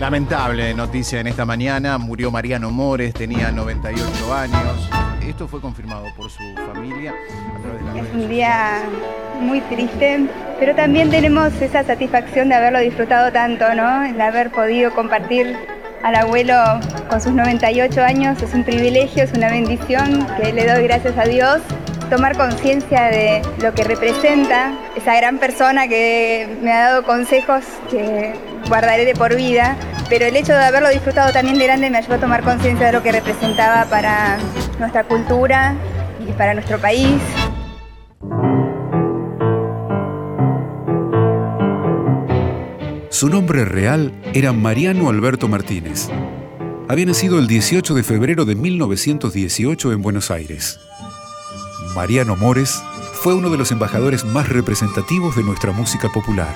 Lamentable noticia en esta mañana. Murió Mariano Mores, tenía 98 años. Esto fue confirmado por su familia a través de Es un día muy triste, pero también tenemos esa satisfacción de haberlo disfrutado tanto, ¿no? El haber podido compartir al abuelo con sus 98 años es un privilegio, es una bendición que le doy gracias a Dios. Tomar conciencia de lo que representa esa gran persona que me ha dado consejos que guardaré de por vida, pero el hecho de haberlo disfrutado también de grande me ayudó a tomar conciencia de lo que representaba para nuestra cultura y para nuestro país. Su nombre real era Mariano Alberto Martínez. Había nacido el 18 de febrero de 1918 en Buenos Aires. Mariano Mores fue uno de los embajadores más representativos de nuestra música popular.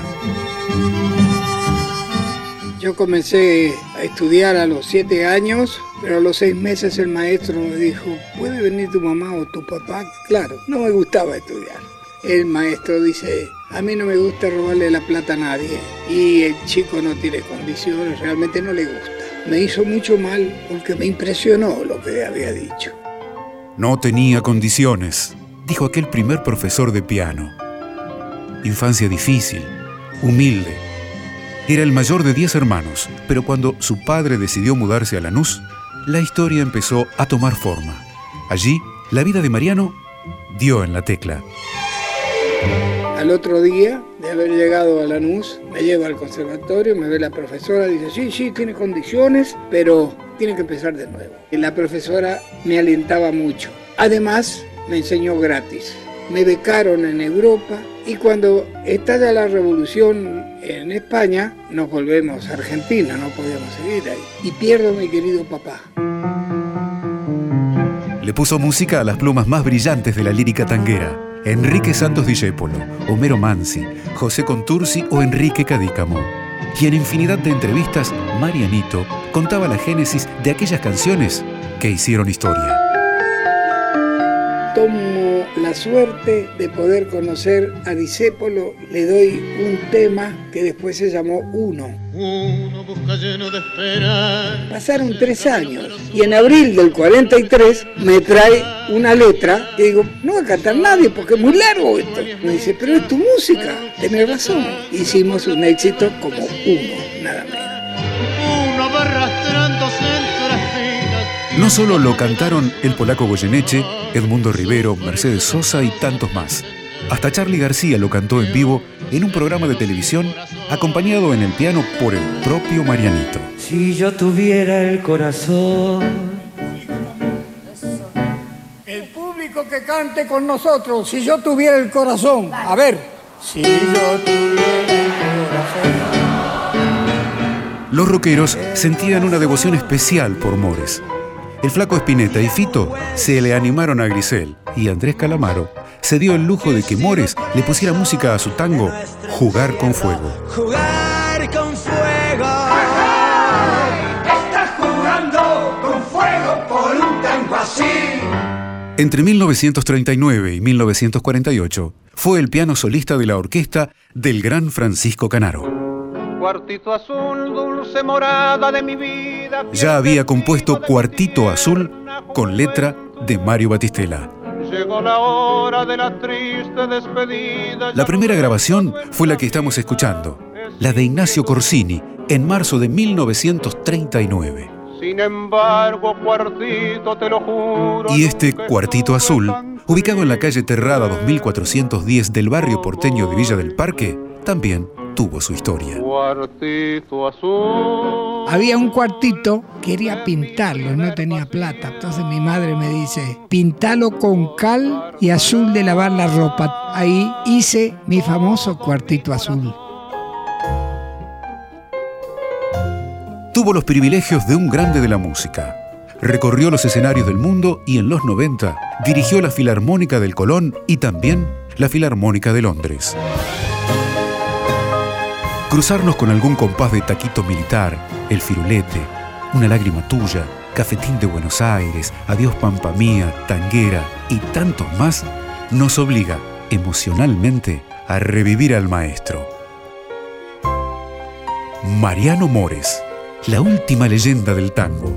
Yo comencé a estudiar a los siete años, pero a los seis meses el maestro me dijo, ¿puede venir tu mamá o tu papá? Claro, no me gustaba estudiar. El maestro dice, a mí no me gusta robarle la plata a nadie y el chico no tiene condiciones, realmente no le gusta. Me hizo mucho mal porque me impresionó lo que había dicho. No tenía condiciones, dijo aquel primer profesor de piano. Infancia difícil, humilde. Era el mayor de diez hermanos, pero cuando su padre decidió mudarse a Lanús, la historia empezó a tomar forma. Allí, la vida de Mariano dio en la tecla. Al otro día de haber llegado a Lanús, me lleva al conservatorio, me ve la profesora, dice, sí, sí, tiene condiciones, pero tiene que empezar de nuevo. Y la profesora me alentaba mucho. Además, me enseñó gratis. Me becaron en Europa y cuando estalla la revolución en España, nos volvemos a Argentina, no podíamos seguir ahí. Y pierdo a mi querido papá. Le puso música a las plumas más brillantes de la lírica tanguera. Enrique Santos Discépolo, Homero Mansi, José Contursi o Enrique Cadícamo. Y en infinidad de entrevistas, Marianito contaba la génesis de aquellas canciones que hicieron historia. La suerte de poder conocer a Discépolo, le doy un tema que después se llamó Uno. Uno busca lleno de esperanza. Pasaron tres años y en abril del 43 me trae una letra que digo, no va a cantar nadie porque es muy largo esto. Me dice, pero es tu música, tenés razón. Hicimos un éxito como uno, nada menos. Uno va arrastrándose entre las. No solo lo cantaron el polaco Goyeneche, Edmundo Rivero, Mercedes Sosa y tantos más. Hasta Charlie García lo cantó en vivo en un programa de televisión acompañado en el piano por el propio Marianito. Si yo tuviera el corazón. El público que cante con nosotros, si yo tuviera el corazón. A ver. Si yo tuviera el corazón. Los rockeros sentían una devoción especial por Mores. El flaco Espineta y Fito se le animaron a Grisel y Andrés Calamaro se dio el lujo de que Mores le pusiera música a su tango Jugar con Fuego. Jugar con fuego. Estás jugando con fuego por un tango así. Entre 1939 y 1948 fue el piano solista de la orquesta del gran Francisco Canaro. Cuartito azul, dulce morada de mi vida. Ya había compuesto Cuartito Azul con letra de Mario Batistela. Llegó la hora de la triste despedida. La primera grabación fue la que estamos escuchando, la de Ignacio Corsini, en marzo de 1939. Sin embargo, cuartito, te lo juro. Y este Cuartito Azul, ubicado en la calle Terrada 2410 del barrio porteño de Villa del Parque, también tuvo su historia. Cuartito azul. Había un cuartito, quería pintarlo, no tenía plata. Entonces mi madre me dice, pintalo con cal y azul de lavar la ropa. Ahí hice mi famoso cuartito azul. Tuvo los privilegios de un grande de la música. Recorrió los escenarios del mundo y en los 90 dirigió la Filarmónica del Colón y también la Filarmónica de Londres. Cruzarnos con algún compás de taquito militar, el firulete, una lágrima tuya, cafetín de Buenos Aires, adiós pampa mía, tanguera y tantos más, nos obliga emocionalmente a revivir al maestro. Mariano Mores, la última leyenda del tango.